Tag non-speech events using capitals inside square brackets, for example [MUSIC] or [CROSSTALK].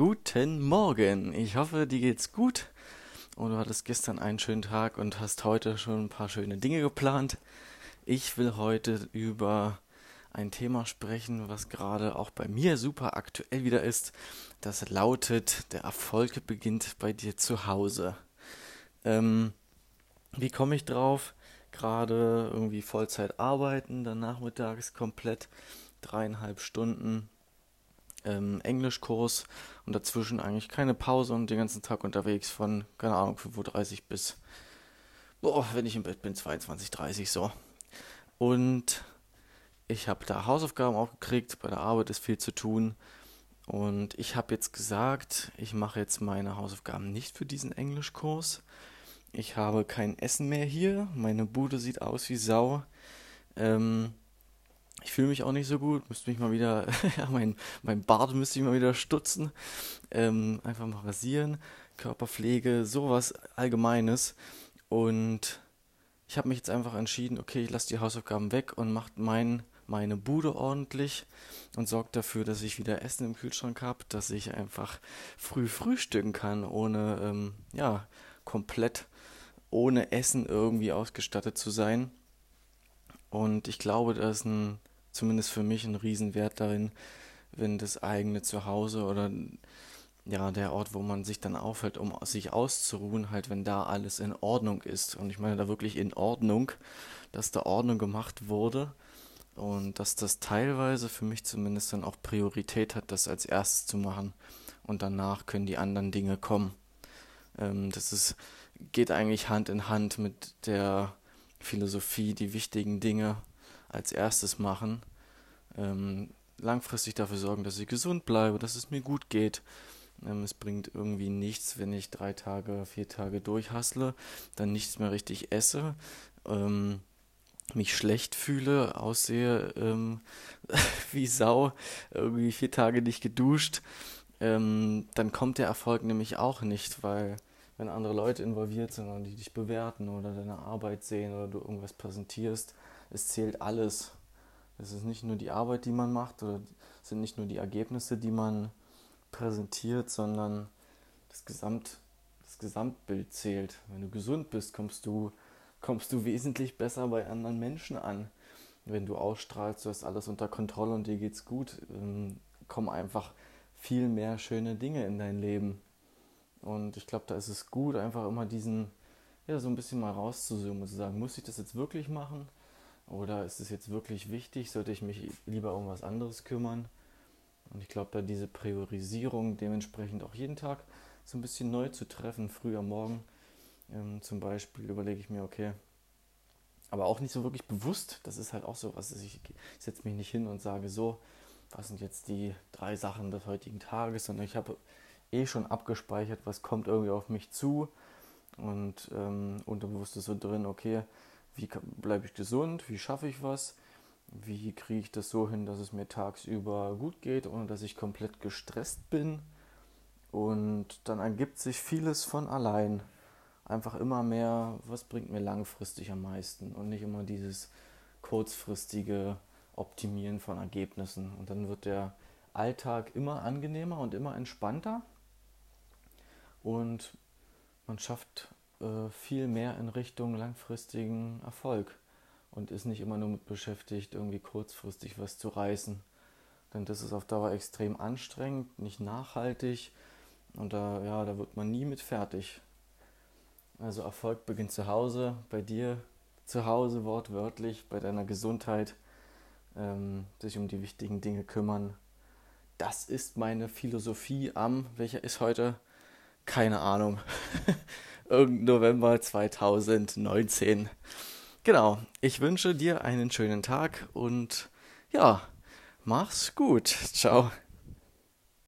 Guten Morgen. Ich hoffe, dir geht's gut. Und du hattest gestern einen schönen Tag und hast heute schon ein paar schöne Dinge geplant. Ich will heute über ein Thema sprechen, was gerade auch bei mir super aktuell wieder ist. Das lautet, der Erfolg beginnt bei dir zu Hause. Ähm, wie komme ich drauf? Gerade irgendwie Vollzeit arbeiten, dann nachmittags komplett dreieinhalb Stunden ähm, Englischkurs und dazwischen eigentlich keine Pause und den ganzen Tag unterwegs von, keine Ahnung, 5.30 Uhr bis, boah, wenn ich im Bett bin, 22.30 Uhr so. Und ich habe da Hausaufgaben auch gekriegt, bei der Arbeit ist viel zu tun. Und ich habe jetzt gesagt, ich mache jetzt meine Hausaufgaben nicht für diesen Englischkurs. Ich habe kein Essen mehr hier. Meine Bude sieht aus wie Sau. Ähm, ich fühle mich auch nicht so gut, müsste mich mal wieder, [LAUGHS] ja, mein, mein Bart müsste ich mal wieder stutzen, ähm, einfach mal rasieren, Körperpflege, sowas Allgemeines. Und ich habe mich jetzt einfach entschieden, okay, ich lasse die Hausaufgaben weg und mache mein, meine Bude ordentlich und sorge dafür, dass ich wieder Essen im Kühlschrank habe, dass ich einfach früh frühstücken kann, ohne, ähm, ja, komplett ohne Essen irgendwie ausgestattet zu sein. Und ich glaube, da ist ein zumindest für mich ein Riesenwert darin, wenn das eigene Zuhause oder ja, der Ort, wo man sich dann aufhält, um sich auszuruhen, halt, wenn da alles in Ordnung ist. Und ich meine da wirklich in Ordnung, dass da Ordnung gemacht wurde und dass das teilweise für mich zumindest dann auch Priorität hat, das als erstes zu machen. Und danach können die anderen Dinge kommen. Ähm, das ist, geht eigentlich Hand in Hand mit der Philosophie, die wichtigen Dinge als erstes machen. Ähm, langfristig dafür sorgen, dass ich gesund bleibe, dass es mir gut geht. Ähm, es bringt irgendwie nichts, wenn ich drei Tage, vier Tage durchhassle, dann nichts mehr richtig esse, ähm, mich schlecht fühle, aussehe ähm, [LAUGHS] wie Sau, irgendwie vier Tage nicht geduscht. Ähm, dann kommt der Erfolg nämlich auch nicht, weil wenn andere Leute involviert sind und die dich bewerten oder deine Arbeit sehen oder du irgendwas präsentierst, es zählt alles. Es ist nicht nur die Arbeit, die man macht, oder es sind nicht nur die Ergebnisse, die man präsentiert, sondern das, Gesamt, das Gesamtbild zählt. Wenn du gesund bist, kommst du, kommst du wesentlich besser bei anderen Menschen an. Wenn du ausstrahlst, du hast alles unter Kontrolle und dir geht's gut, ähm, kommen einfach viel mehr schöne Dinge in dein Leben. Und ich glaube, da ist es gut, einfach immer diesen, ja, so ein bisschen mal rauszuzoomen und zu sagen, muss ich das jetzt wirklich machen? Oder ist es jetzt wirklich wichtig? Sollte ich mich lieber um was anderes kümmern? Und ich glaube, da diese Priorisierung dementsprechend auch jeden Tag so ein bisschen neu zu treffen, früh am Morgen ähm, zum Beispiel, überlege ich mir, okay, aber auch nicht so wirklich bewusst, das ist halt auch so was, ich, setze mich nicht hin und sage so, was sind jetzt die drei Sachen des heutigen Tages, sondern ich habe eh schon abgespeichert, was kommt irgendwie auf mich zu und ähm, unterbewusst ist so drin, okay, wie bleibe ich gesund, wie schaffe ich was, wie kriege ich das so hin, dass es mir tagsüber gut geht, ohne dass ich komplett gestresst bin. Und dann ergibt sich vieles von allein. Einfach immer mehr, was bringt mir langfristig am meisten und nicht immer dieses kurzfristige Optimieren von Ergebnissen. Und dann wird der Alltag immer angenehmer und immer entspannter. Und man schafft äh, viel mehr in Richtung langfristigen Erfolg und ist nicht immer nur mit beschäftigt, irgendwie kurzfristig was zu reißen. Denn das ist auf Dauer extrem anstrengend, nicht nachhaltig und da, ja, da wird man nie mit fertig. Also Erfolg beginnt zu Hause, bei dir zu Hause wortwörtlich, bei deiner Gesundheit, ähm, sich um die wichtigen Dinge kümmern. Das ist meine Philosophie am, welcher ist heute? Keine Ahnung. [LAUGHS] irgendein November 2019. Genau, ich wünsche dir einen schönen Tag und ja, mach's gut. Ciao.